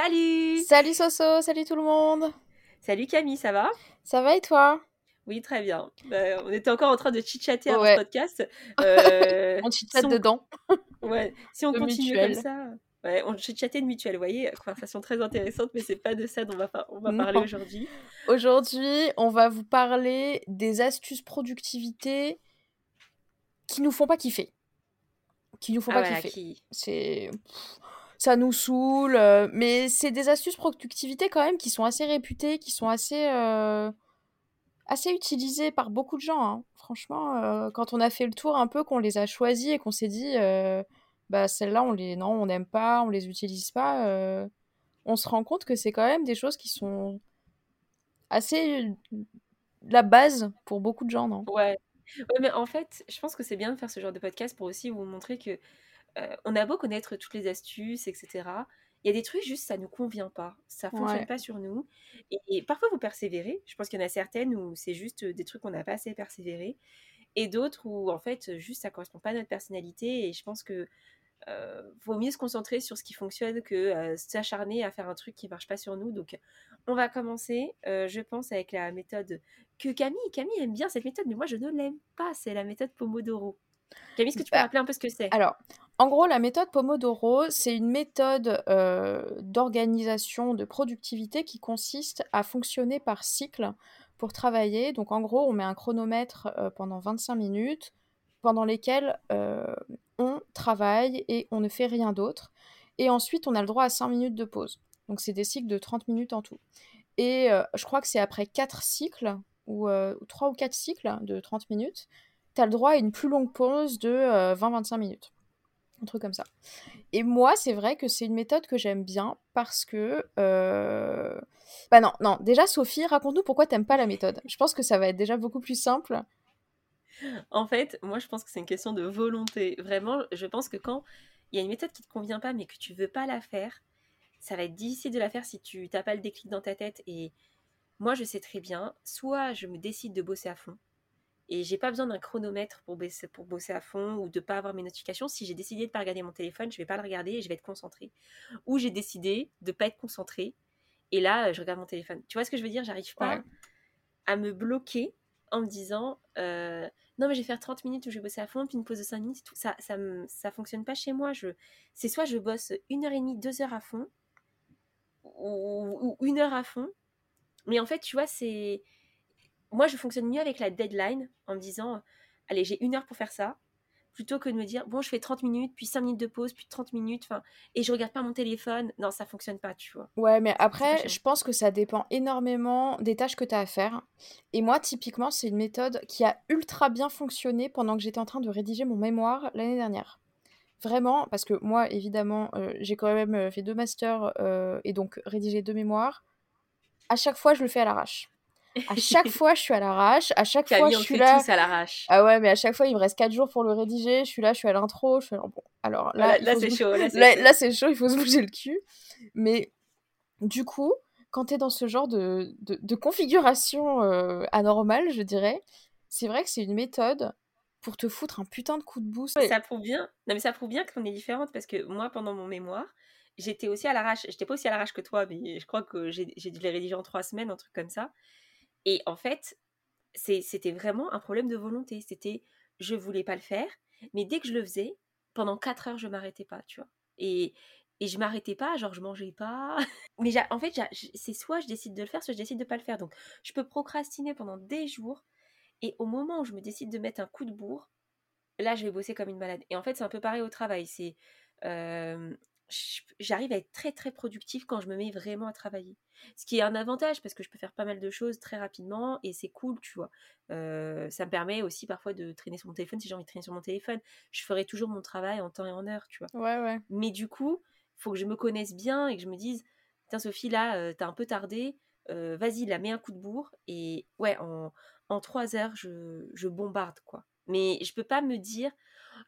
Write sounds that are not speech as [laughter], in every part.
Salut Salut Soso, salut tout le monde Salut Camille, ça va? Ça va et toi? Oui, très bien. Bah, on était encore en train de chit-chatter avant ce podcast. [laughs] Euh, on chit-chatte dedans. [laughs] ouais, si on continue comme ça... Ouais, on chit-chattait de mutuelle, vous voyez, conversation très intéressante, mais c'est pas de ça dont on va, on va parler aujourd'hui. Aujourd'hui, on va vous parler des astuces productivité qui nous font pas kiffer. Qui nous font ah pas kiffer. C'est ça nous saoule. Euh, mais c'est des astuces productivité quand même qui sont assez réputées, qui sont assez, euh, assez utilisées par beaucoup de gens. Hein. Franchement, euh, quand on a fait le tour un peu, qu'on les a choisis et qu'on s'est dit, bah celles-là, on les, non, on n'aime pas, on les utilise pas, on se rend compte que c'est quand même des choses qui sont assez la base pour beaucoup de gens, non? Ouais. ouais. mais en fait, je pense que c'est bien de faire ce genre de podcast pour aussi vous montrer que euh, on a beau connaître toutes les astuces, etc. Il y a des trucs juste ça nous convient pas, ça fonctionne pas sur nous. Et, parfois vous persévérez. Je pense qu'il y en a certaines où c'est juste des trucs qu'on n'a pas assez persévéré, et d'autres où en fait juste ça correspond pas à notre personnalité. Et je pense que euh, vaut mieux se concentrer sur ce qui fonctionne que euh, s'acharner à faire un truc qui marche pas sur nous. Donc, on va commencer, je pense, avec la méthode que Camille. Camille aime bien cette méthode, mais moi je ne l'aime pas. C'est la méthode Pomodoro. Camille, est-ce que tu peux bah, rappeler un peu ce que c'est? Alors, en gros, la méthode Pomodoro, c'est une méthode euh, d'organisation de productivité qui consiste à fonctionner par cycle pour travailler. Donc, en gros, on met un chronomètre euh, pendant 25 minutes pendant lesquelles euh, on travaille et on ne fait rien d'autre. Et ensuite, on a le droit à 5 minutes de pause. Donc, c'est des cycles de 30 minutes en tout. Et je crois que c'est après 4 cycles, ou 3 ou 4 cycles de 30 minutes, tu as le droit à une plus longue pause de 20-25 euh, minutes. Un truc comme ça. Et moi, c'est vrai que c'est une méthode que j'aime bien parce que. Euh, bah non, non. Déjà, Sophie, raconte-nous pourquoi t'aimes pas la méthode. Je pense que ça va être déjà beaucoup plus simple. En fait, moi, je pense que c'est une question de volonté. Vraiment, je pense que quand il y a une méthode qui te convient pas, mais que tu veux pas la faire, ça va être difficile de la faire si tu n'as pas le déclic dans ta tête. Et moi, je sais très bien, soit je me décide de bosser à fond, et j'ai pas besoin d'un chronomètre pour bosser, pour bosser à fond ou de pas avoir mes notifications. Si j'ai décidé de pas regarder mon téléphone, je vais pas le regarder et je vais être concentrée. Ou j'ai décidé de pas être concentrée et là, je regarde mon téléphone. Tu vois ce que je veux dire? J'arrive pas à me bloquer en me disant euh, non mais je vais faire 30 minutes où je vais bosser à fond puis une pause de 5 minutes tout ça ça ça fonctionne pas chez moi je c'est soit je bosse une heure et demie deux heures à fond ou, ou une heure à fond mais en fait tu vois c'est moi, je fonctionne mieux avec la deadline en me disant, allez, j'ai une heure pour faire ça, plutôt que de me dire, bon, je fais 30 minutes, puis 5 minutes de pause, puis 30 minutes, enfin, et je regarde pas mon téléphone. Non, ça fonctionne pas, tu vois. Ouais, mais après, je pense que ça dépend énormément des tâches que tu as à faire. Et moi, typiquement, c'est une méthode qui a ultra bien fonctionné pendant que j'étais en train de rédiger mon mémoire l'année dernière. Vraiment, parce que moi, évidemment, euh, j'ai quand même euh, fait deux masters euh, et donc rédigé deux mémoires. À chaque fois, je le fais à l'arrache. À chaque fois, je suis à l'arrache. À chaque fois, je suis là. à l'arrache. Ah ouais, mais à chaque fois, il me reste 4 jours pour le rédiger. Je suis là, je suis à l'intro. Je suis bon. Alors là, là, c'est chaud. Là, c'est chaud. Il faut se bouger le cul. Mais du coup, quand tu es dans ce genre de, de, configuration euh, anormale, je dirais, c'est vrai que c'est une méthode pour te foutre un putain de coup de boost. Ça prouve bien. Non, mais ça prouve bien qu'on est différentes parce que moi, pendant mon mémoire, j'étais aussi à l'arrache. J'étais pas aussi à l'arrache que toi, mais je crois que j'ai dû les rédiger en trois semaines, un truc comme ça. Et en fait, c'était vraiment un problème de volonté. C'était, je voulais pas le faire, mais dès que je le faisais, pendant 4 heures, je m'arrêtais pas, tu vois. Et, et je m'arrêtais pas, genre je mangeais pas. [laughs] mais en fait, c'est soit je décide de le faire, soit je décide de pas le faire. Donc, je peux procrastiner pendant des jours. Et au moment où je me décide de mettre un coup de bourre, là, je vais bosser comme une malade. Et en fait, c'est un peu pareil au travail. C'est, euh, j'arrive à être très très productif quand je me mets vraiment à travailler. Ce qui est un avantage parce que je peux faire pas mal de choses très rapidement et c'est cool, tu vois. Euh, ça me permet aussi parfois de traîner sur mon téléphone si j'ai envie de traîner sur mon téléphone. Je ferai toujours mon travail en temps et en heure, tu vois. Ouais, ouais. Mais du coup, il faut que je me connaisse bien et que je me dise, Tiens, Sophie, là, t'as un peu tardé, vas-y, la mets un coup de bourre. Et ouais, en, en trois heures, je, je bombarde, quoi. Mais je peux pas me dire,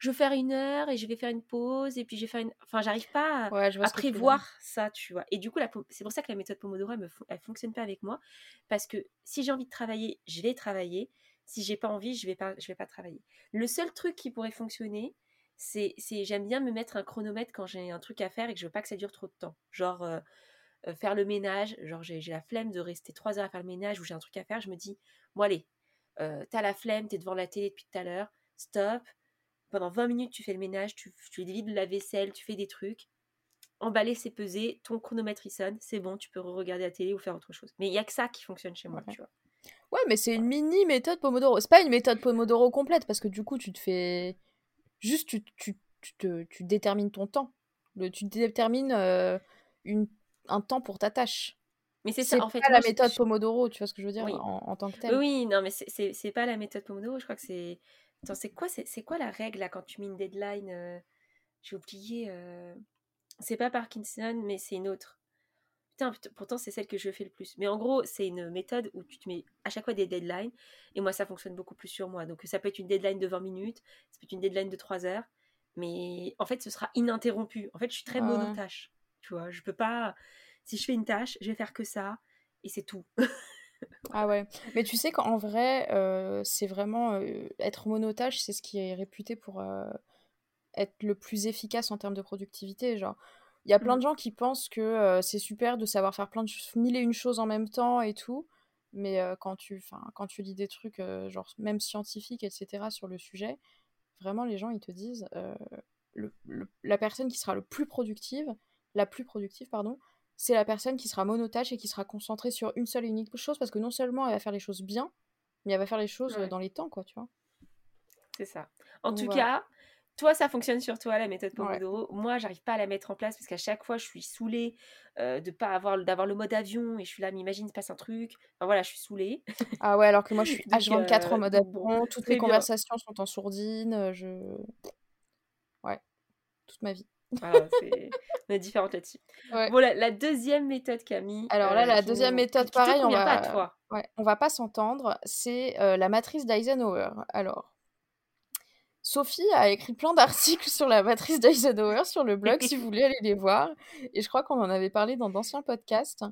je vais faire une heure et je vais faire une pause et puis je vais faire une. Enfin, j'arrive pas à, prévoir ça, tu vois. Et du coup, c'est pour ça que la méthode Pomodoro, elle, me, elle fonctionne pas avec moi. Parce que si j'ai envie de travailler, je vais travailler. Si j'ai pas envie, je vais pas, je vais pas travailler. Le seul truc qui pourrait fonctionner, c'est, j'aime bien me mettre un chronomètre quand j'ai un truc à faire et que je veux pas que ça dure trop de temps. Genre, euh, euh, faire le ménage. Genre, j'ai, la flemme de rester trois heures à faire le ménage ou j'ai un truc à faire. Je me dis, bon, allez, euh, t'as la flemme, t'es devant la télé depuis tout à l'heure, stop, pendant 20 minutes, tu fais le ménage, tu, tu de la vaisselle, tu fais des trucs. Emballer, c'est peser, ton chronomètre il sonne, c'est bon, tu peux regarder la télé ou faire autre chose. Mais il y a que ça qui fonctionne chez moi, ouais. tu vois. Ouais, mais c'est une mini méthode Pomodoro. C'est pas une méthode Pomodoro complète parce que du coup, tu te fais. Juste, tu, tu, tu, te, tu détermines ton temps. Le, tu détermines euh, une, un temps pour ta tâche. Mais c'est ça, en fait. pas la méthode Pomodoro, tu vois ce que je veux dire, en, tant que tel. Oui, non, mais c'est pas la méthode Pomodoro. Je crois que c'est Attends, c'est quoi, c'est quoi la règle là quand tu mets une deadline euh, J'ai oublié. Euh, c'est pas Parkinson, mais c'est une autre. Putain, pourtant c'est celle que je fais le plus. Mais en gros, c'est une méthode où tu te mets à chaque fois des deadlines. Et moi, ça fonctionne beaucoup plus sur moi. Donc ça peut être une deadline de 20 minutes, ça peut être une deadline de 3 heures. Mais en fait, ce sera ininterrompu. En fait, je suis très monotâche. Tu vois, je peux pas. Si je fais une tâche, je vais faire que ça. Et c'est tout. [laughs] Ah ouais. Mais tu sais qu'en vrai, euh, c'est vraiment euh, être monotage, c'est ce qui est réputé pour euh, être le plus efficace en termes de productivité. Genre, il y a plein de mmh. gens qui pensent que c'est super de savoir faire plein de mille et une choses en même temps et tout. Mais quand tu, quand tu lis des trucs, genre même scientifiques, etc., sur le sujet, vraiment les gens ils te disent la personne qui sera le plus productive, la plus productive, pardon, c'est la personne qui sera monotache et qui sera concentrée sur une seule et unique chose parce que non seulement elle va faire les choses bien, mais elle va faire les choses dans les temps, quoi, tu vois. C'est ça. En tout cas, toi, ça fonctionne sur toi, la méthode Pomodoro. Moi, j'arrive pas à la mettre en place parce qu'à chaque fois, je suis saoulée euh, de pas avoir d'avoir le mode avion et je suis là, mais imagine, il se passe un truc. Enfin voilà, je suis saoulée. Ah ouais, alors que moi, je suis [laughs] H24 en euh, mode avion. toutes les conversations sont en sourdine. Euh, je. Ouais, toute ma vie. Voilà, [laughs] on est différentes là-dessus. Bon, la, deuxième méthode, Camille. Alors là, euh, la deuxième méthode, pareil, on va, pas toi. Ouais, on va pas s'entendre. C'est euh, la matrice d'Eisenhower. Alors, Sophie a écrit plein d'articles sur la matrice d'Eisenhower sur le blog, si vous voulez aller les voir. Et je crois qu'on en avait parlé dans d'anciens podcasts.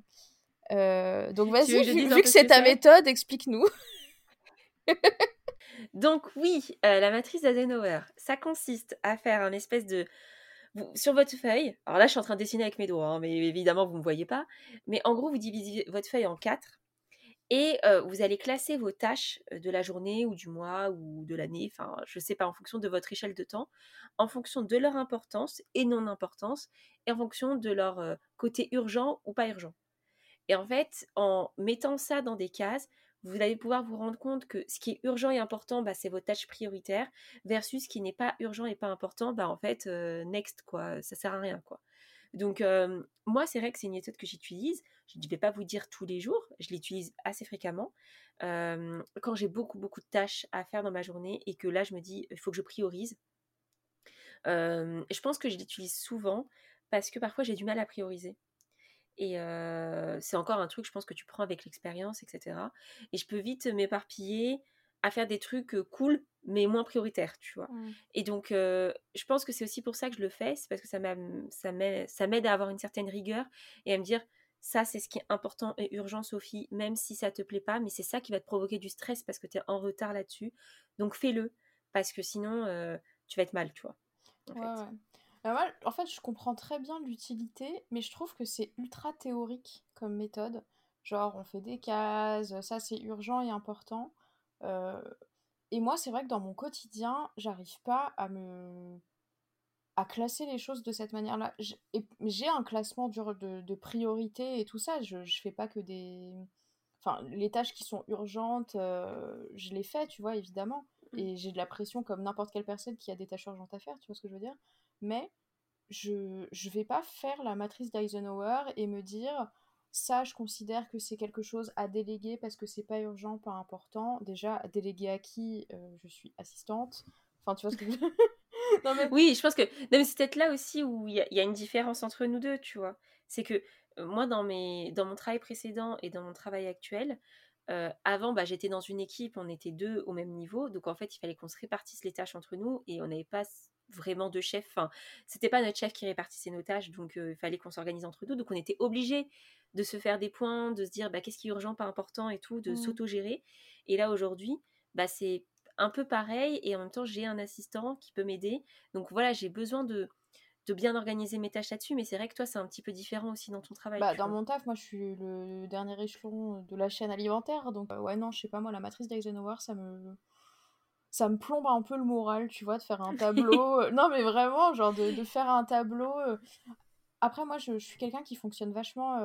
Euh, donc vas-y, vu, que c'est ta méthode, explique-nous. [laughs] donc oui, la matrice d'Eisenhower, ça consiste à faire un espèce de sur votre feuille, alors là je suis en train de dessiner avec mes doigts, hein, mais évidemment vous ne me voyez pas, mais en gros vous divisez votre feuille en quatre et euh, vous allez classer vos tâches euh, de la journée ou du mois ou de l'année, enfin je ne sais pas, en fonction de votre échelle de temps, en fonction de leur importance et non-importance, et en fonction de leur euh, côté urgent ou pas urgent. Et en fait, en mettant ça dans des cases, vous allez pouvoir vous rendre compte que ce qui est urgent et important, bah, c'est vos tâches prioritaires, versus ce qui n'est pas urgent et pas important, bah, en fait, euh, next, quoi, ça sert à rien. Donc, euh, moi, c'est vrai que c'est une méthode que j'utilise. Je ne vais pas vous dire tous les jours, je l'utilise assez fréquemment. Euh, quand j'ai beaucoup, beaucoup de tâches à faire dans ma journée et que là, je me dis, il faut que je priorise. je pense que je l'utilise souvent parce que parfois, j'ai du mal à prioriser. Et c'est encore un truc, je pense, que tu prends avec l'expérience, etc. Et je peux vite m'éparpiller à faire des trucs cool, mais moins prioritaires, tu vois. Mmh. Et donc, je pense que c'est aussi pour ça que je le fais, c'est parce que ça m'aide à avoir une certaine rigueur et à me dire, ça, c'est ce qui est important et urgent, Sophie, même si ça te plaît pas, mais c'est ça qui va te provoquer du stress parce que tu es en retard là-dessus. Donc, fais-le, parce que sinon, tu vas être mal, tu vois. En bah, en fait, je comprends très bien l'utilité, mais je trouve que c'est ultra théorique comme méthode. Genre, on fait des cases, ça c'est urgent et important. Euh, et moi, c'est vrai que dans mon quotidien, j'arrive pas à me à classer les choses de cette manière-là. J'ai un classement de, de priorité et tout ça. Je, je fais pas que des. Enfin, les tâches qui sont urgentes, euh, je les fais, tu vois, évidemment. Mmh. Et j'ai de la pression comme n'importe quelle personne qui a des tâches urgentes à faire, tu vois ce que je veux dire? Mais je ne vais pas faire la matrice d'Eisenhower et me dire ça, je considère que c'est quelque chose à déléguer parce que c'est pas urgent, pas important. Déjà, déléguer à qui euh, Je suis assistante. Enfin, tu vois ce que je. [laughs] Oui, je pense que. C'est peut-être là aussi où il y, a une différence entre nous deux, tu vois. C'est que moi, dans, mes, dans mon travail précédent et dans mon travail actuel, avant, bah, j'étais dans une équipe, on était deux au même niveau. Donc, en fait, il fallait qu'on se répartisse les tâches entre nous et on n'avait pas vraiment de chef. Enfin, c'était pas notre chef qui répartissait nos tâches, donc il fallait qu'on s'organise entre nous. Donc, on était obligés de se faire des points, de se dire bah, qu'est-ce qui est urgent, pas important et tout, de mmh. s'auto-gérer. Et là, aujourd'hui, bah, c'est un peu pareil et en même temps, j'ai un assistant qui peut m'aider. Donc, voilà, j'ai besoin de de bien organiser mes tâches là-dessus, mais c'est vrai que toi, c'est un petit peu différent aussi dans ton travail. Bah, dans mon taf, moi, je suis le dernier échelon de la chaîne alimentaire, donc euh, ouais, non, je sais pas, moi, la matrice d'Eisenhower, ça me ça me plombe un peu le moral, tu vois, de faire un tableau. Euh, non, mais vraiment, genre de, de faire un tableau. Euh. Après, moi, je, suis quelqu'un qui fonctionne vachement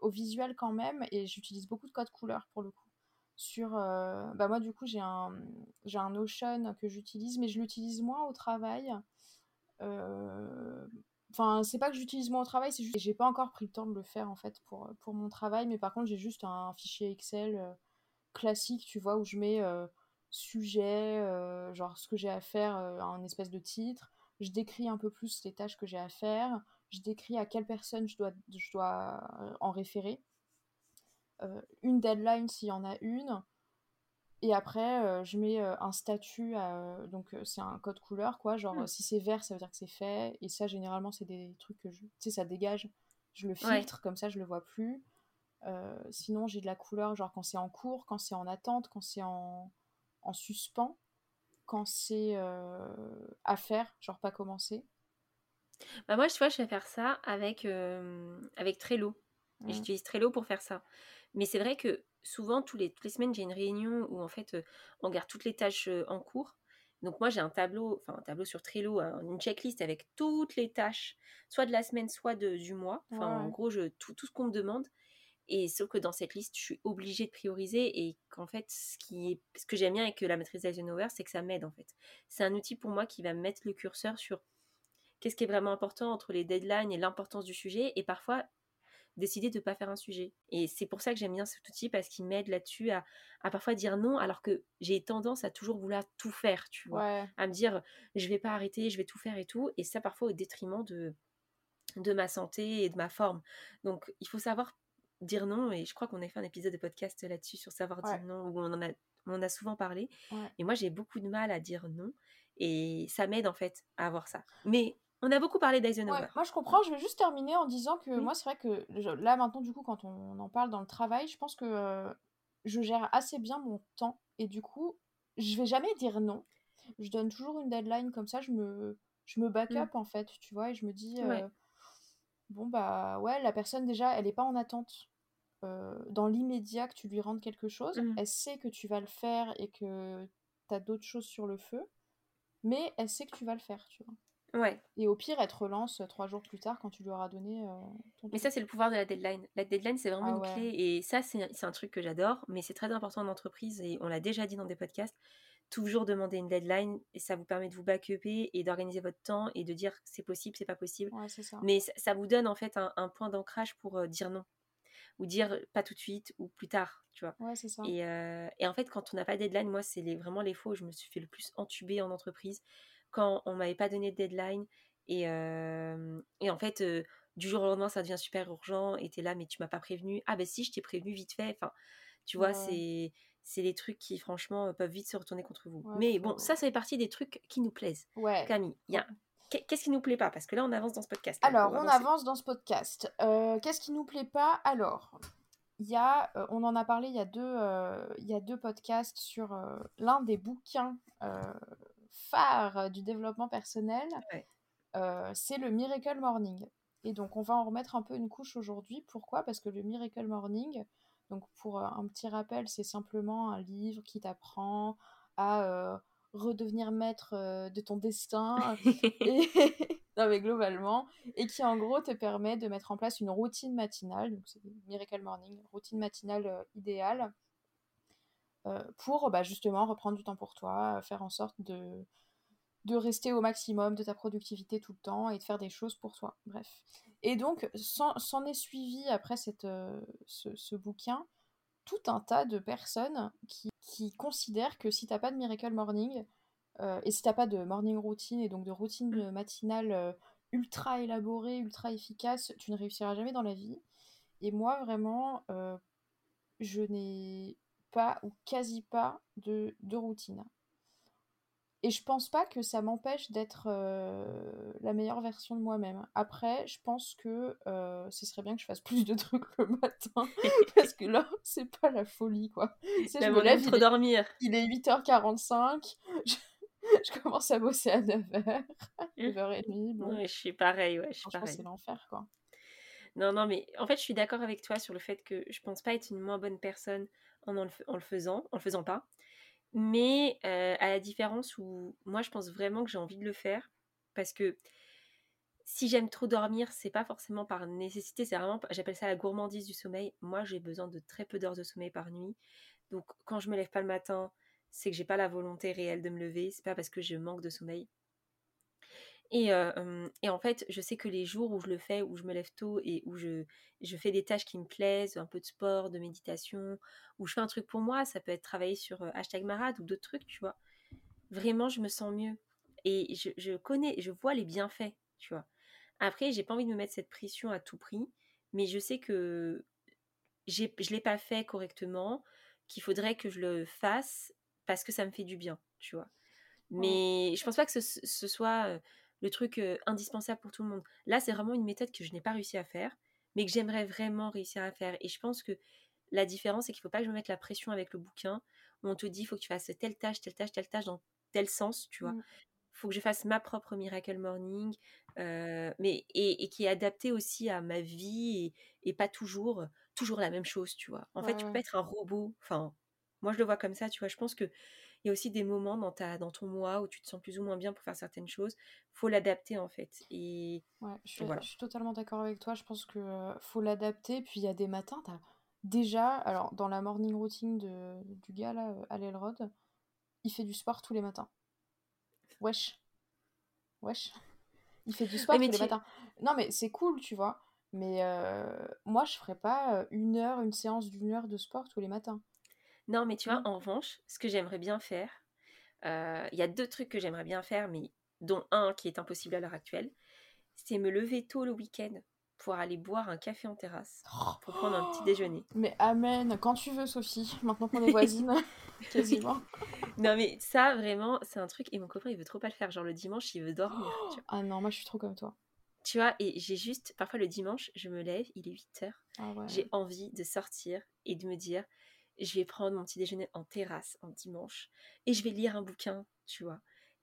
au visuel quand même, et j'utilise beaucoup de codes couleurs pour le coup. Sur, bah moi, du coup, j'ai un, un Notion que j'utilise, mais je l'utilise moins au travail. Euh, enfin, c'est pas que j'utilise moins au travail, c'est juste j'ai pas encore pris le temps de le faire en fait pour, pour mon travail, mais par contre j'ai juste un fichier Excel euh, classique, tu vois, où je mets euh, sujet, genre ce que j'ai à faire, un espèce de titre. Je décris un peu plus les tâches que j'ai à faire. Je décris à quelle personne je dois, je dois en référer. une deadline s'il y en a une. Et après, euh, je mets euh, un statut, donc euh, c'est un code couleur, quoi. Genre, mmh. si c'est vert, ça veut dire que c'est fait. Et ça, généralement, c'est des trucs que je. Tu sais, ça dégage. Je le filtre, comme ça, je le vois plus. sinon, j'ai de la couleur, genre quand c'est en cours, quand c'est en attente, quand c'est en... en suspens, quand c'est à faire, genre pas commencer? Bah moi, tu vois, je vais faire ça avec, avec Trello. Mmh. j'utilise Trello pour faire ça. Mais c'est vrai que souvent, tous les, toutes les semaines, j'ai une réunion où en fait, on garde toutes les tâches en cours. Donc moi, j'ai un tableau, enfin un tableau sur Trello, une checklist avec toutes les tâches, soit de la semaine, soit de, du mois. Enfin, en gros, je, tout, tout ce qu'on me demande. Et sauf que dans cette liste, je suis obligée de prioriser et qu'en fait, ce, qui est, ce que j'aime bien avec la maîtrise d'Eisenhower, c'est que ça m'aide en fait. C'est un outil pour moi qui va mettre le curseur sur qu'est-ce qui est vraiment important entre les deadlines et l'importance du sujet. Et parfois, décider de ne pas faire un sujet. Et c'est pour ça que j'aime bien cet outil parce qu'il m'aide là-dessus à, parfois dire non alors que j'ai tendance à toujours vouloir tout faire, tu vois. À me dire je vais pas arrêter, je vais tout faire et tout. Et ça parfois au détriment de, de ma santé et de ma forme. Donc il faut savoir dire non et je crois qu'on a fait un épisode de podcast là-dessus sur savoir dire non où on en a, on a souvent parlé. Et moi j'ai beaucoup de mal à dire non et ça m'aide en fait à avoir ça. Mais on a beaucoup parlé d'Eisenhower. moi, je comprends. Je vais juste terminer en disant que moi, c'est vrai que là, maintenant, du coup, quand on en parle dans le travail, je pense que euh, je gère assez bien mon temps. Et du coup, je vais jamais dire non. Je donne toujours une deadline comme ça. Je me, je me back up, mm. en fait, tu vois. Et je me dis, euh, bon, bah ouais, la personne, déjà, elle n'est pas en attente. Euh, dans l'immédiat que tu lui rendes quelque chose, mm. elle sait que tu vas le faire et que tu as d'autres choses sur le feu, mais elle sait que tu vas le faire, tu vois. Ouais. Et au pire, elle te relance trois jours plus tard quand tu lui auras donné euh, ton Mais ça, c'est le pouvoir de la deadline. La deadline, c'est vraiment ah une clé. Et ça, c'est un truc que j'adore. Mais c'est très important en entreprise. Et on l'a déjà dit dans des podcasts. Toujours demander une deadline. Et ça vous permet de vous back-upper et d'organiser votre temps et de dire c'est possible, c'est pas possible. ça. Mais ça, vous donne en fait un, point d'ancrage pour euh, dire non. Ou dire pas tout de suite ou plus tard. Tu vois. Ouais, c'est ça. Et, euh, et, en fait, quand on n'a pas de deadline, moi, c'est les, vraiment les faux. Je me suis fait le plus entuber en entreprise quand on m'avait pas donné de deadline. Et, et en fait, du jour au lendemain, ça devient super urgent. Et es là, mais tu m'as pas prévenu. Ah ben si, je t'ai prévenu vite fait. Enfin, tu vois, c'est c'est les trucs qui, franchement, peuvent vite se retourner contre vous. mais bon, ça, ça fait partie des trucs qui nous plaisent. Ouais. Camille, Qu'est-ce qui nous plaît pas? Parce que là, on avance dans ce podcast. Alors, on, avance dans ce podcast. Qu'est-ce qui nous plaît pas? Alors, il y a, on en a parlé il y a deux, il y a deux podcasts sur l'un des bouquins phare du développement personnel, euh, c'est le Miracle Morning. Et donc, on va en remettre un peu une couche aujourd'hui. Pourquoi? Parce que le Miracle Morning, donc pour euh, un petit rappel, c'est simplement un livre qui t'apprend à euh, redevenir maître de ton destin, [laughs] et... [laughs] non, mais globalement, et qui en gros te permet de mettre en place une routine matinale. Donc, c'est Miracle Morning, routine matinale idéale euh, pour bah, justement reprendre du temps pour toi, faire en sorte de, de rester au maximum de ta productivité tout le temps et de faire des choses pour toi. Bref. Et donc, s'en est suivi après cette, euh, ce, bouquin tout un tas de personnes qui, qui considèrent que si t'as pas de Miracle Morning, euh, et si t'as pas de morning routine et donc de routine matinale ultra élaboré, ultra efficace, tu ne réussiras jamais dans la vie. Et moi, vraiment, euh, je n'ai pas ou quasi pas de, de routine. Et je pense pas que ça m'empêche d'être euh, la meilleure version de moi-même. Après, je pense que euh, ce serait bien que je fasse plus de trucs le matin. [laughs] parce que là, c'est pas la folie, quoi. C'est je me lève, trop dormir. Il est 8h45. [laughs] Je, commence à bosser à 9h. 9h30. Bon. Ouais, je suis pareil, ouais, je suis pareil. c'est l'enfer, quoi. Non, non, mais en fait, je suis d'accord avec toi sur le fait que je pense pas être une moins bonne personne en, en, le, en le faisant, en le faisant pas. Mais à la différence où moi, je pense vraiment que j'ai envie de le faire parce que si j'aime trop dormir, c'est pas forcément par nécessité, c'est vraiment, j'appelle ça la gourmandise du sommeil. Moi, j'ai besoin de très peu d'heures de sommeil par nuit. Donc, quand je me lève pas le matin, c'est que j'ai pas la volonté réelle de me lever. C'est pas parce que je manque de sommeil. Et, et, en fait, je sais que les jours où je le fais, où je me lève tôt et où je, je fais des tâches qui me plaisent, un peu de sport, de méditation, où je fais un truc pour moi, ça peut être travailler sur hashtag marade ou d'autres trucs, tu vois. Vraiment, je me sens mieux. Et je, je, connais, je vois les bienfaits, tu vois. Après, j'ai pas envie de me mettre cette pression à tout prix, mais je sais que je ne l'ai pas fait correctement, qu'il faudrait que je le fasse parce que ça me fait du bien, tu vois. Mais je pense pas que ce, ce soit le truc indispensable pour tout le monde. Là, c'est vraiment une méthode que je n'ai pas réussi à faire, mais que j'aimerais vraiment réussir à faire. Et je pense que la différence, c'est qu'il ne faut pas que je me mette la pression avec le bouquin, où on te dit, il faut que tu fasses telle tâche, telle tâche, telle tâche, dans tel sens, tu vois. Il mmh. faut que je fasse ma propre Miracle Morning, mais, et, qui est adaptée aussi à ma vie, et, pas toujours, toujours la même chose, tu vois. En fait, tu peux être un robot. Enfin, moi, je le vois comme ça, tu vois. Je pense que il y a aussi des moments dans, ta, dans ton mois où tu te sens plus ou moins bien pour faire certaines choses. faut l'adapter en fait. Et ouais, je suis, je suis totalement d'accord avec toi. Je pense que euh, faut l'adapter. Puis il y a des matins, as déjà, alors dans la morning routine de, du gars là, euh, à l'Elrod, il fait du sport tous les matins. Wesh. Wesh. Il fait du sport tous les matins. Non mais c'est cool, tu vois. Mais euh, moi, je ferais pas une heure, une séance d'une heure de sport tous les matins. Non, mais tu vois, mmh. en revanche, ce que j'aimerais bien faire, il y a deux trucs que j'aimerais bien faire, mais dont un qui est impossible à l'heure actuelle, c'est me lever tôt le week-end pour aller boire un café en terrasse, pour prendre un petit déjeuner. Mais amen, quand tu veux, Sophie, maintenant qu'on est [laughs] voisines, [laughs] quasiment. Non, mais ça, vraiment, c'est un truc, et mon copain, il veut trop pas le faire, genre le dimanche, il veut dormir. [gasps] Ah non, moi, je suis trop comme toi. Tu vois, et j'ai juste, parfois le dimanche, je me lève, il est 8 heures, ah j'ai envie de sortir et de me dire, je vais prendre mon petit déjeuner en terrasse en dimanche et je vais lire un bouquin, tu vois.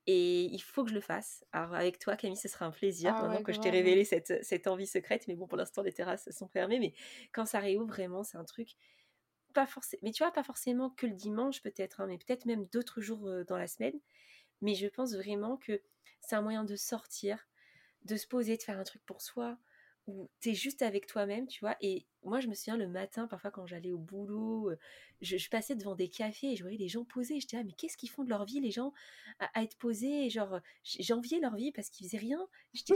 Et il faut que je le fasse. Alors avec toi, Camille, ce sera un plaisir, ah que je t'ai révélé cette, cette, envie secrète. Mais bon, pour l'instant, les terrasses sont fermées. Mais quand ça réouvre, vraiment, c'est un truc pas forcément. Mais tu vois, pas forcément que le dimanche peut-être, hein, mais peut-être même d'autres jours euh, dans la semaine. Mais je pense vraiment que c'est un moyen de sortir, de se poser, de faire un truc pour soi, où tu es juste avec toi-même, tu vois. Et moi, je me souviens le matin, parfois quand j'allais au boulot, euh, je, passais devant des cafés et je voyais les gens posés. J'étais là, mais qu'est-ce qu'ils font de leur vie, les gens, à, être posés Genre, j'enviais leur vie parce qu'ils faisaient rien.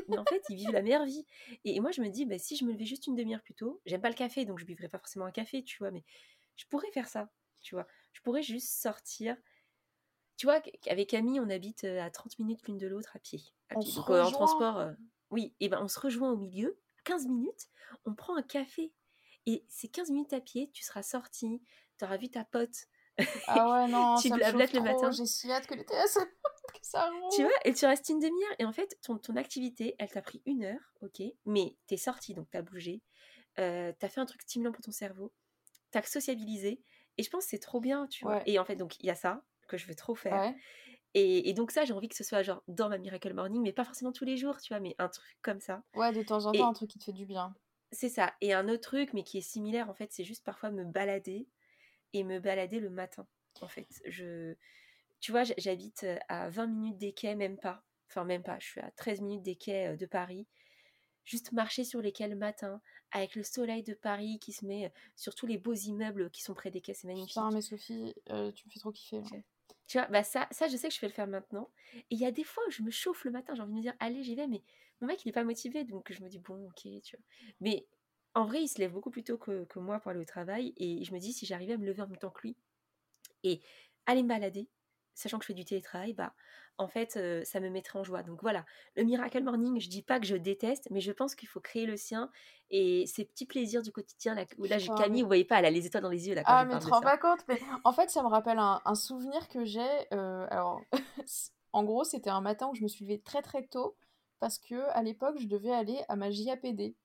Mais en fait, ils vivent la meilleure vie. Et, moi, je me dis, bah, si je me levais juste une demi-heure plus tôt, j'aime pas le café, donc je buvrais pas forcément un café, tu vois, mais je pourrais faire ça, tu vois. Je pourrais juste sortir. Tu vois, avec Camille, on habite euh, à 30 minutes l'une de l'autre à pied. donc, euh, en transport. oui, et ben on se rejoint au milieu 15 minutes, on prend un café. Et ces 15 minutes à pied, tu seras sorti, tu auras vu ta pote. Ah ouais, [laughs] non, tu blablates le matin. J'ai si hâte que l'été [laughs] ça Tu vois, et tu restes une demi-heure. Et en fait, ton, ton activité, elle t'a pris une heure, ok, mais t'es sorti, donc t'as bougé, euh, t'as fait un truc stimulant pour ton cerveau, t'as sociabilisé. Et je pense que c'est trop bien, tu vois. Et en fait, donc, il y a ça que je veux trop faire. Et, donc ça, j'ai envie que ce soit genre dans ma Miracle Morning, mais pas forcément tous les jours, tu vois, mais un truc comme ça. Ouais, de temps en temps, un truc qui te fait du bien. C'est ça. Et un autre truc, mais qui est similaire, en fait, c'est juste parfois me balader et me balader le matin, en fait. Je... Tu vois, j'habite à 20 minutes des quais, même pas. Enfin, même pas. Je suis à 13 minutes des quais de Paris. Juste marcher sur les quais le matin, avec le soleil de Paris qui se met sur tous les beaux immeubles qui sont près des quais, c'est magnifique. Putain, mais Sophie, tu me fais trop kiffer. Tu vois, bah ça, ça, je sais que je vais le faire maintenant. Et il y a des fois où je me chauffe le matin, j'ai envie de me dire, allez, j'y vais, mais mon mec, il n'est pas motivé, donc je me dis, bon, ok, tu vois. Mais en vrai, il se lève beaucoup plus tôt que, que moi pour aller au travail, et je me dis, si j'arrivais à me lever en même temps que lui, et aller me balader, sachant que je fais du télétravail, bah, en fait, euh, ça me mettrait en joie. Donc voilà, le Miracle Morning, je dis pas que je déteste, mais je pense qu'il faut créer le sien et ces petits plaisirs du quotidien. Là, où là, j'ai Camille, vous voyez pas, elle a les étoiles dans les yeux. Là, ah, mais tu te rends pas compte, mais en fait, ça me rappelle un, souvenir que j'ai. Euh, alors, [laughs] en gros, c'était un matin où je me suis levée très très tôt parce que à l'époque, je devais aller à ma JAPD.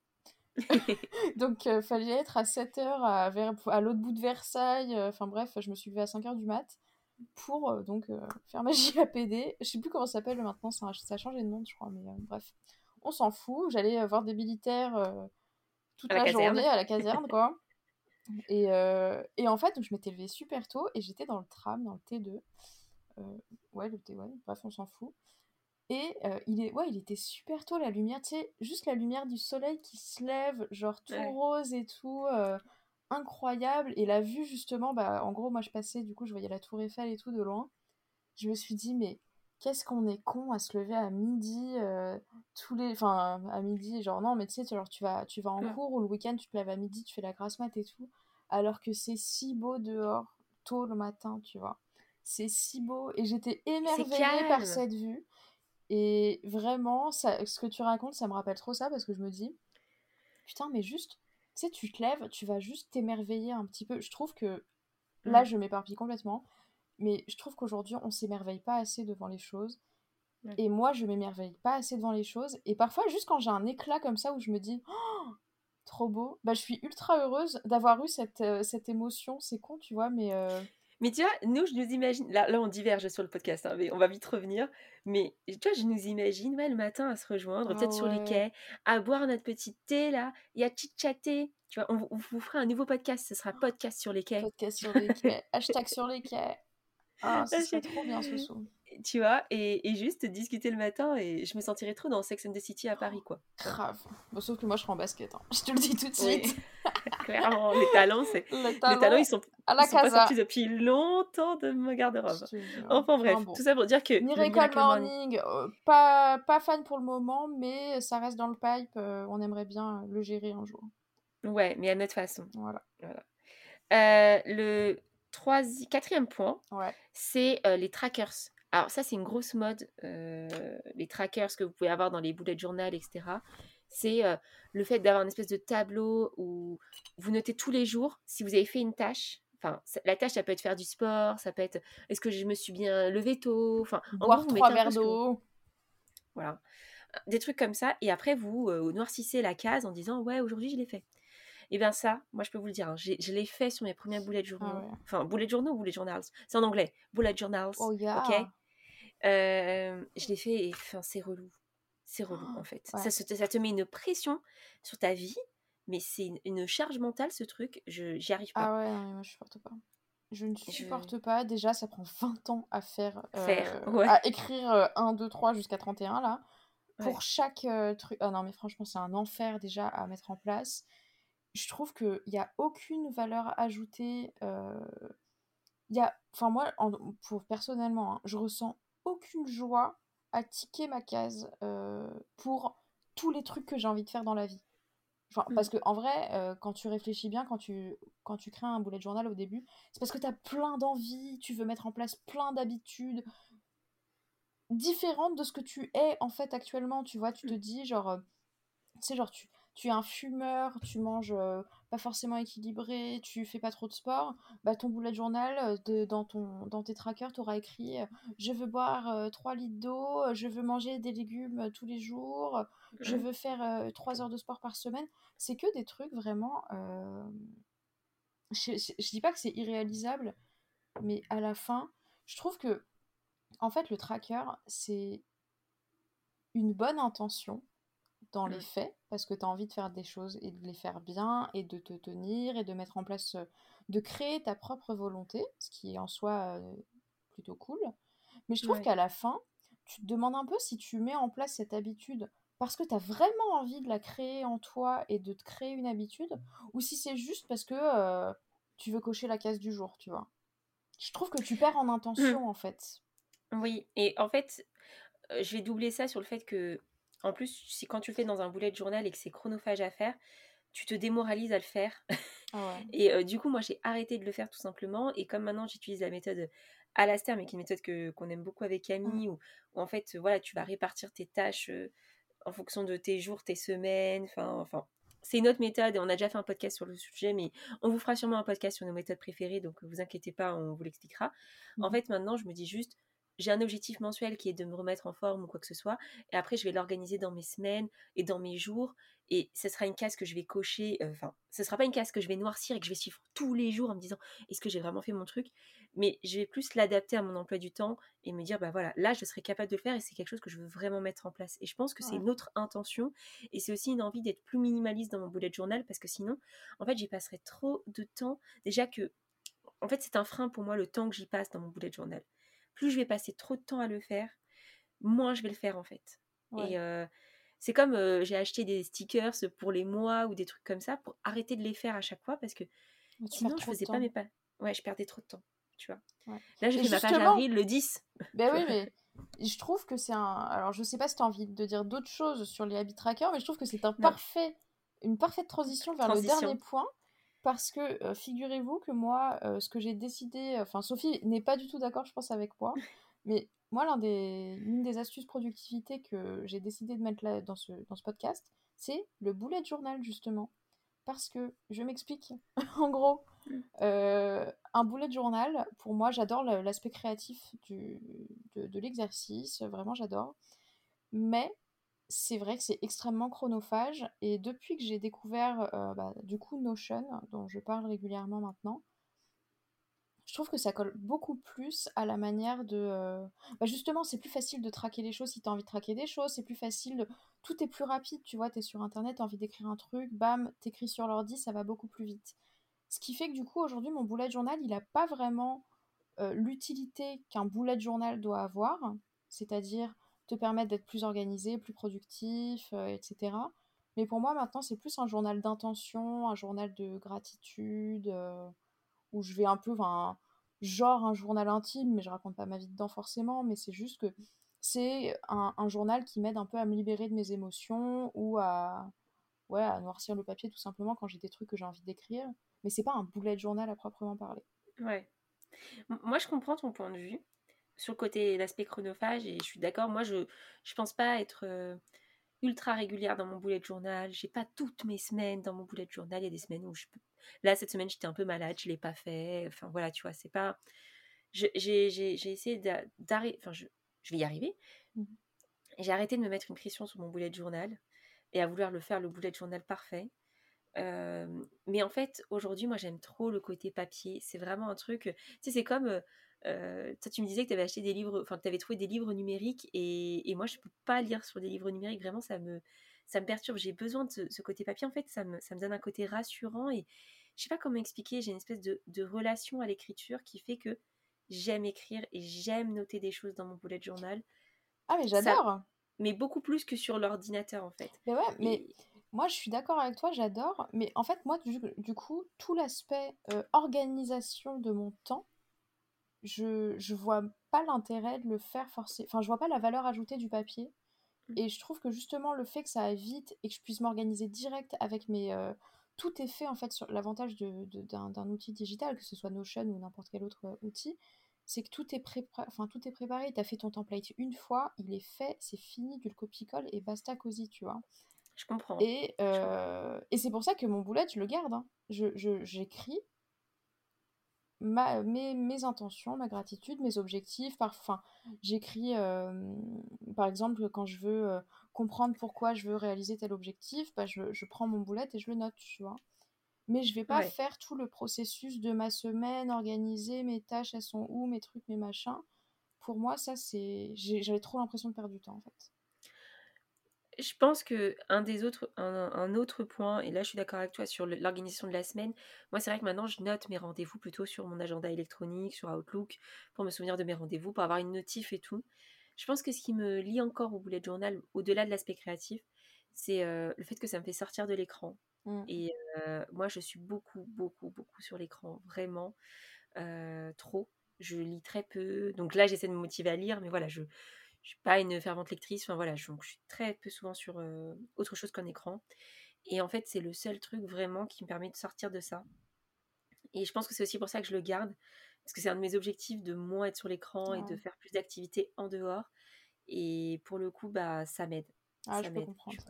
[laughs] Donc, il euh, fallait être à 7h à, à l'autre bout de Versailles. Enfin bref, je me suis levée à 5h du mat pour euh, donc euh, faire ma [laughs] JAPD. Je sais plus comment ça s'appelle maintenant, ça, a changé de nom, je crois, mais bref. On s'en fout. J'allais voir des militaires toute la, journée à la caserne, quoi. [laughs] Et, et, en fait, donc, je m'étais levée super tôt et j'étais dans le tram, dans le T2. ouais, le T, ouais, bref, on s'en fout. Et il, est, ouais, il était super tôt, la lumière, tu sais, juste la lumière du soleil qui se lève, genre tout rose et tout, incroyable. Et la vue, justement, bah, en gros, moi je passais, du coup, je voyais la tour Eiffel et tout de loin. Je me suis dit, mais qu'est-ce qu'on est con à se lever à midi, tous les. Enfin, à midi, genre, non, mais tu sais, tu vas, tu vas en cours ou le week-end, tu te lèves à midi, tu fais la grasse mat et tout, alors que c'est si beau dehors, tôt le matin, tu vois. C'est si beau. Et j'étais émerveillée par cette vue. Et vraiment, ça, ce que tu racontes, ça me rappelle trop ça parce que je me dis, putain, mais juste, sais, tu te lèves, tu vas juste t'émerveiller un petit peu. Je trouve que, là, mm. je m'éparpille complètement, mais je trouve qu'aujourd'hui, on s'émerveille pas assez devant les choses. Et moi, je m'émerveille pas assez devant les choses. Et parfois, juste quand j'ai un éclat comme ça où je me dis, oh, trop beau, bah, je suis ultra heureuse d'avoir eu cette, euh, cette émotion. C'est con, tu vois, mais. Euh, mais tu vois, nous, je nous imagine, là, là on diverge sur le podcast, hein, mais on va vite revenir. Mais tu vois, je nous imagine ouais, le matin à se rejoindre, peut-être sur les quais, à boire notre petit thé là, et à chit-chatter. Tu vois, on, vous fera un nouveau podcast, ce sera podcast sur les quais. Podcast sur les quais, hashtag sur les quais. Ah, ça [laughs] serait trop bien ce son tu vois, et, et, juste discuter le matin, et je me sentirais trop dans Sex and the City à Paris, quoi. Grave. Bon, sauf que moi, je serai en basket, hein. je te le dis tout de suite. [laughs] Clairement, les talents, c'est... [laughs] Les talents, ils sont, à la ils sont pas sortis depuis longtemps de ma garde-robe. Enfin bref, tout ça pour dire que... Miracle, Morning, euh, pas, pas fan pour le moment, mais ça reste dans le pipe, euh, on aimerait bien le gérer un jour. Ouais, mais à notre façon. Voilà. voilà. Euh, le troisième, quatrième point, ouais. c'est les trackers. Alors ça, c'est une grosse mode, euh, les trackers que vous pouvez avoir dans les bullet journal, etc. C'est euh, le fait d'avoir une espèce de tableau où vous notez tous les jours si vous avez fait une tâche. Enfin, la tâche, ça peut être faire du sport, ça peut être est-ce que je me suis bien levé tôt, enfin, boire trois verres d'eau. Voilà, des trucs comme ça. Et après, vous euh, noircissez la case en disant ouais, aujourd'hui je l'ai fait. Et bien ça, moi je peux vous le dire, hein, je l'ai fait sur mes premiers bullet journaux. Ah enfin, bullet journaux ou bullet journals? C'est en anglais. Bullet journals. Oh, yeah. Ok? Je l'ai fait et c'est relou. C'est relou en fait. Ça, ça, te met une pression sur ta vie, mais c'est une, charge mentale ce truc. Je j'y arrive pas. Ah ouais, moi je supporte pas. Je ne supporte pas. Déjà, ça prend 20 ans à faire, à écrire 1, 2, 3 jusqu'à 31 là. Pour chaque truc. Ah non, mais franchement, c'est un enfer déjà à mettre en place. Je trouve qu'il n'y a aucune valeur ajoutée. Il y a, enfin moi, pour personnellement, hein, je ressens aucune joie à ticker ma case euh, pour tous les trucs que j'ai envie de faire dans la vie. Enfin, Parce que en vrai, euh, quand tu réfléchis bien, quand tu, quand tu crées un bullet journal au début, c'est parce que tu as plein d'envies, tu veux mettre en place plein d'habitudes différentes de ce que tu es en fait actuellement. Tu vois, tu te dis genre, euh, tu sais, genre, tu, tu es un fumeur, tu manges euh, pas forcément équilibré, tu fais pas trop de sport, bah ton bullet journal euh, de, dans, ton, dans tes trackers, tu auras écrit euh, je veux boire 3 litres d'eau, je veux manger des légumes tous les jours, je veux faire 3 heures de sport par semaine. C'est que des trucs vraiment. Je, je, dis pas que c'est irréalisable, mais à la fin, je trouve que en fait le tracker, c'est une bonne intention dans les mmh. faits, parce que tu as envie de faire des choses et de les faire bien, et de te tenir, et de mettre en place, de créer ta propre volonté, ce qui est en soi plutôt cool. Mais je trouve qu'à la fin, tu te demandes un peu si tu mets en place cette habitude parce que tu as vraiment envie de la créer en toi et de te créer une habitude, ou si c'est juste parce que tu veux cocher la case du jour, tu vois? Je trouve que tu perds en mmh. intention, en fait. Oui, et en fait, je vais doubler ça sur le fait que en plus, si quand tu le fais dans un bullet journal et que c'est chronophage à faire, tu te démoralises à le faire. Ah [laughs] et du coup, moi, j'ai arrêté de le faire tout simplement. Et comme maintenant, j'utilise la méthode Alastair, mais qui est une méthode que, qu'on aime beaucoup avec Camille, mmh. où, en fait, voilà, tu vas répartir tes tâches en fonction de tes jours, tes semaines. Enfin, enfin, c'est une autre méthode et on a déjà fait un podcast sur le sujet, mais on vous fera sûrement un podcast sur nos méthodes préférées, donc vous inquiétez pas, on vous l'expliquera. En mmh. fait, maintenant, je me dis juste, j'ai un objectif mensuel qui est de me remettre en forme ou quoi que ce soit. Et après, je vais l'organiser dans mes semaines et dans mes jours. Et ce sera une case que je vais cocher. Euh, enfin, ce sera pas une case que je vais noircir et que je vais suivre tous les jours en me disant est-ce que j'ai vraiment fait mon truc? Mais je vais plus l'adapter à mon emploi du temps et me dire bah voilà, là, je serai capable de le faire et c'est quelque chose que je veux vraiment mettre en place. Et je pense que c'est une autre intention. Et c'est aussi une envie d'être plus minimaliste dans mon bullet journal parce que sinon, en fait, j'y passerai trop de temps. Déjà que, en fait, c'est un frein pour moi le temps que j'y passe dans mon bullet journal plus je vais passer trop de temps à le faire, moins je vais le faire en fait. Et c'est comme j'ai acheté des stickers pour les mois ou des trucs comme ça pour arrêter de les faire à chaque fois parce que sinon je faisais pas mes pas. Ouais, je perdais trop de temps, tu vois. Là, j'ai fait ma page avril le 10. [laughs] Ben oui, mais je trouve que c'est un. Alors, je sais pas si tu as envie de dire d'autres choses sur les habits trackers, mais je trouve que c'est un parfait, une parfaite transition vers le dernier point parce que figurez-vous que moi, ce que j'ai décidé, enfin Sophie n'est pas du tout d'accord, je pense, avec moi, [laughs] mais moi, l'une des, des astuces productivité que j'ai décidé de mettre là, dans, ce, dans ce podcast, c'est le bullet journal, justement. Parce que, je m'explique, [laughs] en gros, mmh. un bullet journal, pour moi, j'adore l'aspect créatif du, de, de l'exercice, vraiment j'adore. Mais c'est vrai que c'est extrêmement chronophage et depuis que j'ai découvert euh, bah, du coup Notion, dont je parle régulièrement maintenant, je trouve que ça colle beaucoup plus à la manière de... Euh, bah, justement, c'est plus facile de traquer les choses si tu as envie de traquer des choses, c'est plus facile, tout est plus rapide, tu vois, tu es sur Internet, tu as envie d'écrire un truc, bam, t'écris sur l'ordi, ça va beaucoup plus vite. Ce qui fait que du coup, aujourd'hui, mon bullet journal, il n'a pas vraiment euh, l'utilité qu'un bullet journal doit avoir, c'est-à-dire te permettre d'être plus organisé, plus productif, euh, etc. Mais pour moi, maintenant, c'est plus un journal d'intention, un journal de gratitude, euh, où je vais un peu, enfin, genre un journal intime, mais je raconte pas ma vie dedans forcément, mais c'est juste que c'est un, journal qui m'aide un peu à me libérer de mes émotions ou à, ouais, à noircir le papier tout simplement quand j'ai des trucs que j'ai envie d'écrire. Mais c'est pas un bullet journal à proprement parler. Ouais. Moi, je comprends ton point de vue sur le côté l'aspect chronophage et je suis d'accord moi je je pense pas être euh, ultra régulière dans mon bullet journal j'ai pas toutes mes semaines dans mon bullet journal il y a des semaines où je peux là cette semaine j'étais un peu malade je l'ai pas fait enfin voilà tu vois c'est pas j'ai essayé d'arrêter enfin je, je, vais y arriver mmh. j'ai arrêté de me mettre une pression sur mon bullet journal et à vouloir le faire le bullet journal parfait euh, mais en fait, aujourd'hui, moi, j'aime trop le côté papier. C'est vraiment un truc. Tu sais, c'est comme euh, euh, toi, tu me disais que tu avais acheté des livres, enfin, que tu avais trouvé des livres numériques et, moi, je peux pas lire sur des livres numériques. Vraiment, ça me, ça me perturbe. J'ai besoin de ce, côté papier. En fait, ça me, ça me donne un côté rassurant et je sais pas comment expliquer. J'ai une espèce de, de relation à l'écriture qui fait que j'aime écrire et j'aime noter des choses dans mon bullet journal. Ah, mais j'adore! Mais beaucoup plus que sur l'ordinateur, en fait. Mais ouais, mais. Moi, je suis d'accord avec toi, j'adore. Mais en fait, moi, du, coup, tout l'aspect euh, organisation de mon temps, je, je vois pas l'intérêt de le faire forcer. Enfin, je vois pas la valeur ajoutée du papier. Mmh. Et je trouve que justement, le fait que ça aille vite et que je puisse m'organiser direct avec mes. Euh, tout est fait en fait sur l'avantage d'un outil digital, que ce soit Notion ou n'importe quel autre euh, outil, c'est que tout est, enfin, tout est préparé. Tu as fait ton template une fois, il est fait, c'est fini, tu le copie-colle et basta cosy, tu vois. Je comprends. Et, euh, et c'est pour ça que mon boulet, je le garde. Hein. J'écris mes, mes, intentions, ma gratitude, mes objectifs. J'écris, euh, par exemple, quand je veux euh, comprendre pourquoi je veux réaliser tel objectif, bah, je, je, prends mon boulette et je le note, tu vois. Mais je vais pas faire tout le processus de ma semaine, organiser mes tâches, elles sont où, mes trucs, mes machins. Pour moi, ça, c'est. J'avais trop l'impression de perdre du temps, en fait je pense que un des autres, un, autre point, et là je suis d'accord avec toi sur l'organisation de la semaine. Moi, c'est vrai que maintenant je note mes rendez-vous plutôt sur mon agenda électronique, sur Outlook, pour me souvenir de mes rendez-vous, pour avoir une notif et tout. Je pense que ce qui me lie encore au bullet journal, au-delà de l'aspect créatif, c'est euh, le fait que ça me fait sortir de l'écran. Mmh. Et euh, moi, je suis beaucoup, beaucoup, beaucoup sur l'écran, vraiment euh, trop. Je lis très peu. Donc là, j'essaie de me motiver à lire, mais voilà, je je suis pas une fervente lectrice. Enfin voilà, je, suis très peu souvent sur autre chose qu'un écran. Et en fait, c'est le seul truc vraiment qui me permet de sortir de ça. Et je pense que c'est aussi pour ça que je le garde, parce que c'est un de mes objectifs de moins être sur l'écran et de faire plus d'activités en dehors. Et pour le coup, bah, ça m'aide. Ah, ça je peux comprendre.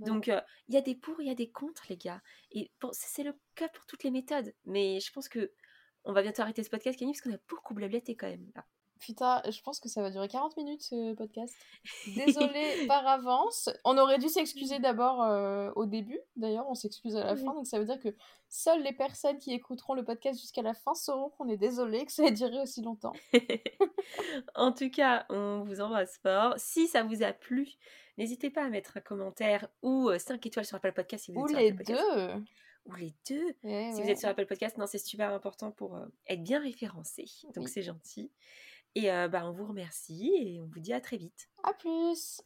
Donc, euh, il y a des pour, il y a des contre, les gars. Et c'est le cas pour toutes les méthodes. Mais je pense que on va bientôt arrêter ce podcast, Camille, parce qu'on a beaucoup blablaté quand même là. Putain, je pense que ça va durer 40 minutes ce podcast. [laughs] Désolée par avance. On aurait dû s'excuser d'abord euh, au début, d'ailleurs, on s'excuse à la fin. Donc ça veut dire que seules les personnes qui écouteront le podcast jusqu'à la fin sauront qu'on est désolé que ça ait duré aussi longtemps. [laughs] en tout cas, on vous embrasse fort. Si ça vous a plu, n'hésitez pas à mettre un commentaire ou 5 euh, étoiles sur Apple Podcast si vous ou les deux ou les deux. si vous êtes sur Apple Podcast, non, c'est super important pour euh, être bien référencé. Donc c'est gentil. Et bah, on vous remercie et on vous dit à très vite. À plus